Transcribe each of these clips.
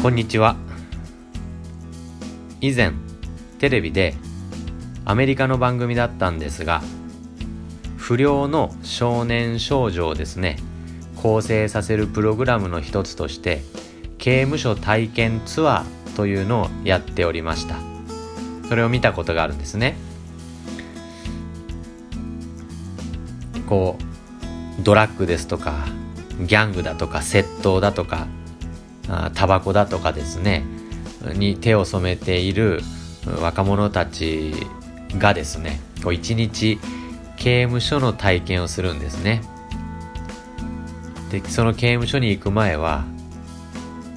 こんにちは。以前テレビでアメリカの番組だったんですが不良の少年少女をですね構成させるプログラムの一つとして刑務所体験ツアーというのをやっておりました。それを見たことがあるんですね。こうドラッグですとかギャングだとか窃盗だとかタバコだとかですねに手を染めている若者たちがですねこう一日刑務所の体験をするんですね。でその刑務所に行く前は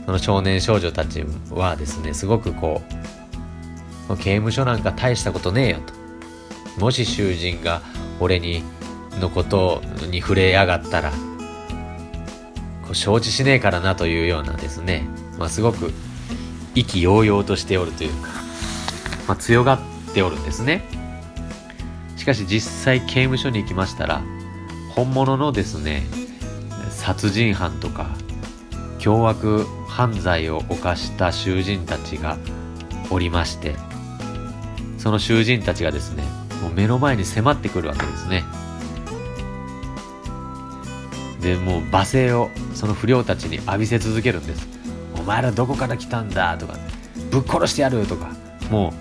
その少年少女たちはですねすごくこう刑務所なんか大したことねえよと。もし囚人が俺にのことに触れやがったら承知しねえからなというようなですね、まあ、すごく意気揚々としておるというか、まあ、強がっておるんですね。しかし実際刑務所に行きましたら本物のですね殺人犯とか凶悪犯罪を犯した囚人たちがおりましてその囚人たちがですねもう目の前に迫ってくるわけですね。でもう罵声をその不良たちに浴びせ続けるんです。お前らどこから来たんだ？とかぶっ殺してやるとかも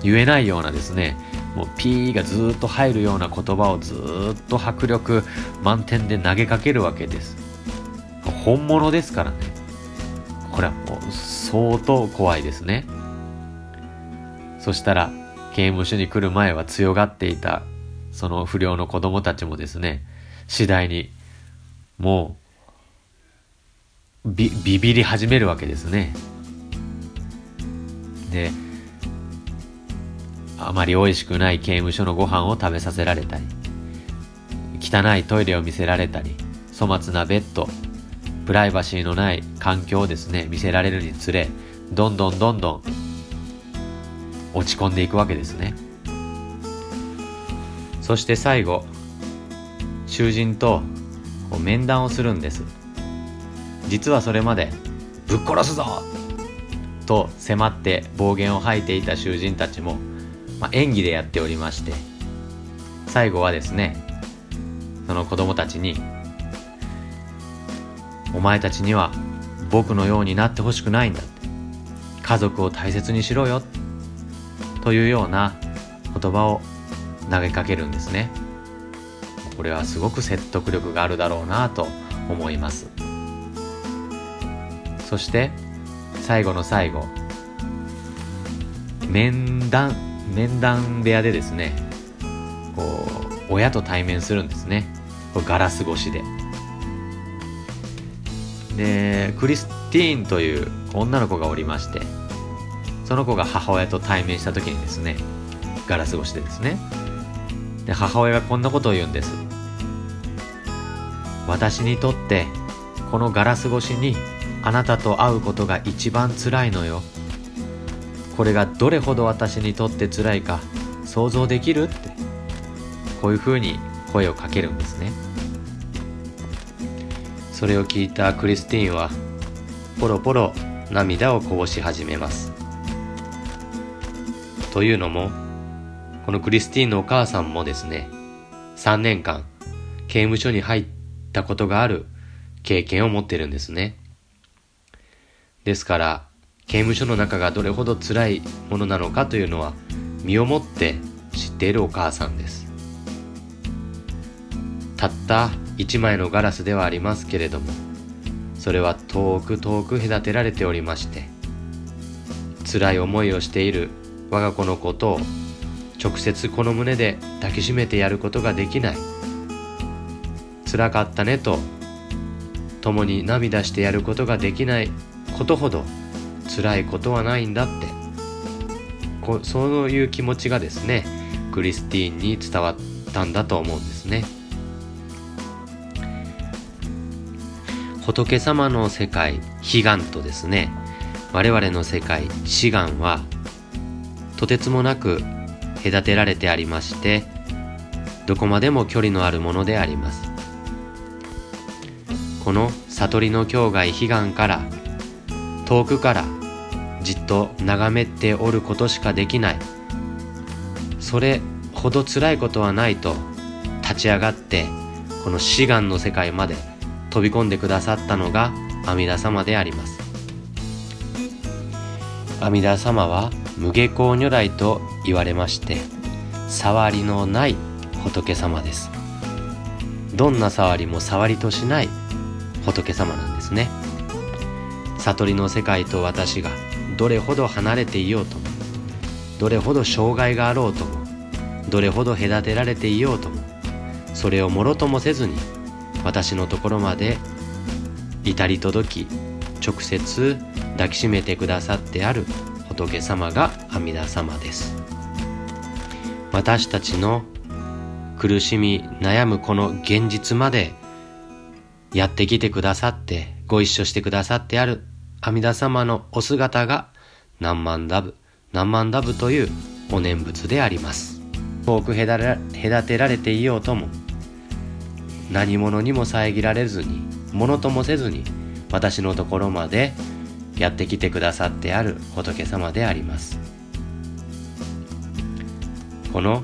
う言えないようなですねもうピーがずっと入るような言葉をずっと迫力満点で投げかけるわけです。本物ですからね。これはもう相当怖いですね。そしたら刑務所に来る前は強がっていたその不良の子供たちもですね次第にもうビビビり始めるわけですね。であまり美味しくない刑務所のご飯を食べさせられたり汚いトイレを見せられたり粗末なベッドプライバシーのない環境をですね見せられるにつれどんどんどんどん落ち込んでいくわけですね。そして最後囚人とこう面談をするんです実はそれまで「ぶっ殺すぞ!」と迫って暴言を吐いていた囚人たちも、まあ、演技でやっておりまして最後はですねその子供たちに「お前たちには僕のようになってほしくないんだ」家族を大切にしろよというような言葉を投げかけるんですね。これはすごく説得力があるだろうなと思います。そして最後の最後。面談面談部屋でですねこう親と対面するんですね。ガラス越しで。でクリスティーンという女の子がおりましてその子が母親と対面した時にですねガラス越しでですね。で母親がこんなことを言うんです。私にとってこのガラス越しにあなたと会うことが一番辛いのよ。これがどれほど私にとって辛いか想像できるって。こういうふうに声をかけるんですね。それを聞いたクリスティーンはポロポロ涙をこぼし始めます。というのもこのクリスティーンのお母さんもですね、3年間刑務所に入ってたことがある経験を持ってるんですね。ですから、刑務所の中がどれほど辛いものなのかというのは身をもって知っているお母さんです。たった一枚のガラスではありますけれども、それは遠く遠く隔てられておりまして、辛い思いをしている我が子のことを直接この胸で抱きしめてやることができない辛かったねと共に涙してやることができないことほど辛いことはないんだって。こそういう気持ちがですねクリスティーンに伝わったんだと思うんですね。仏様の世界悲願とですね我々の世界志願はとてつもなく隔てられてありましてどこまでも距離のあるものであります。この悟りの境外悲願から遠くからじっと眺めておることしかできない。それほど辛いことはないと立ち上がってこの志願の世界まで飛び込んでくださったのが阿弥陀様であります。阿弥陀様は無下校如来と言われまして触りのない仏様です。どんな触りも触りとしない仏様なんですね。悟りの世界と私がどれほど離れていようともどれほど障害があろうともどれほど隔てられていようともそれをもろともせずに私のところまで至り届き直接抱きしめてくださってある仏様が阿弥陀様です。私たちの苦しみ悩むこの現実までやってきてくださってご一緒してくださってある阿弥陀様のお姿が何万ダブ何万ダブというお念仏であります。遠く隔てられていようとも何者にも遮られずに物ともせずに私のところまでやってきてくださってある仏様であります。この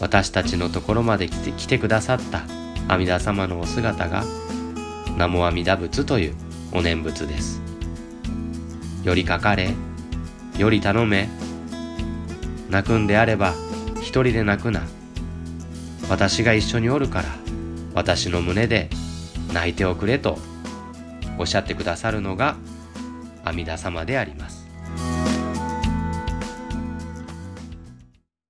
私たちのところまで来て来てくださった阿弥陀様のお姿が南無阿弥陀仏というお念仏です。より書かれより頼め泣くんであれば一人で泣くな。私が一緒におるから私の胸で泣いておくれとおっしゃってくださるのが阿弥陀様であります。